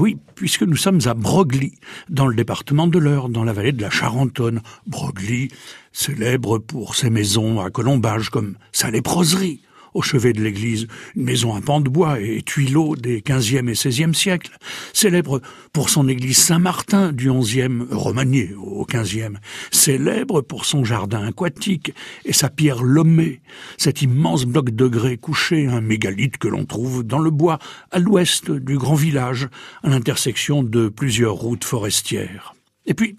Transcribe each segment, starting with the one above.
oui, puisque nous sommes à Broglie, dans le département de l'Eure, dans la vallée de la Charentonne. Broglie, célèbre pour ses maisons à colombage comme sa léproserie, au chevet de l'église, une maison à pans de bois et tuileaux des XVe et XVIe siècles, célèbre pour son église Saint-Martin du XIe, remaniée au XVe, célèbre pour son jardin aquatique et sa pierre lomée, cet immense bloc de grès couché, un mégalithe que l'on trouve dans le bois, à l'ouest du grand village, à l'intersection de plusieurs routes forestières. Et puis,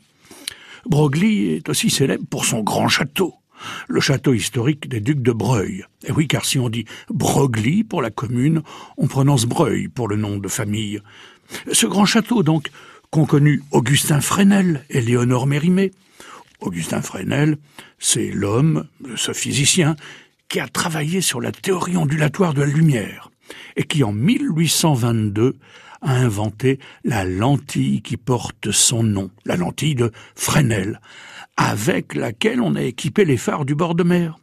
Broglie est aussi célèbre pour son grand château, le château historique des ducs de Breuil. Et oui, car si on dit Broglie pour la commune, on prononce Breuil pour le nom de famille. Ce grand château, donc, qu'ont connu Augustin Fresnel et Léonore Mérimée. Augustin Fresnel, c'est l'homme, ce physicien, qui a travaillé sur la théorie ondulatoire de la lumière et qui, en 1822, a inventé la lentille qui porte son nom, la lentille de Fresnel, avec laquelle on a équipé les phares du bord de mer.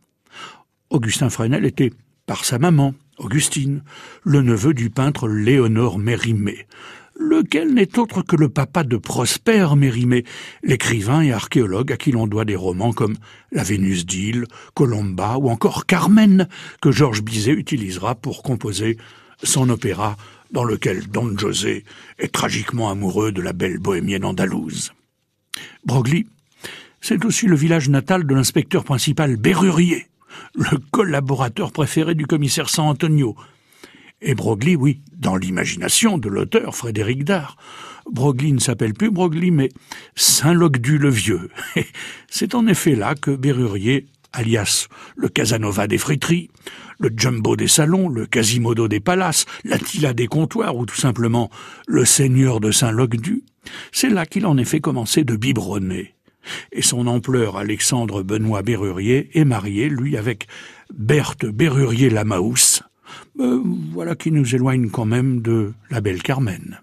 Augustin Fresnel était, par sa maman, Augustine, le neveu du peintre Léonore Mérimée, lequel n'est autre que le papa de Prosper Mérimée, l'écrivain et archéologue à qui l'on doit des romans comme La Vénus d'Île, Colomba ou encore Carmen, que Georges Bizet utilisera pour composer son opéra dans lequel Don José est tragiquement amoureux de la belle bohémienne andalouse. Broglie c'est aussi le village natal de l'inspecteur principal Berrurier, le collaborateur préféré du commissaire San Antonio. Et Broglie, oui, dans l'imagination de l'auteur Frédéric Dard. Broglie ne s'appelle plus Broglie, mais Saint-Logdu le Vieux. C'est en effet là que Berrurier, alias le Casanova des friteries, le Jumbo des salons, le Quasimodo des palaces, l'Attila des comptoirs ou tout simplement le Seigneur de Saint-Logdu, c'est là qu'il en effet commencé de biberonner et son ampleur Alexandre Benoît Berrurier est marié, lui, avec Berthe Berrurier Lamaus. Euh, voilà qui nous éloigne quand même de la belle Carmen.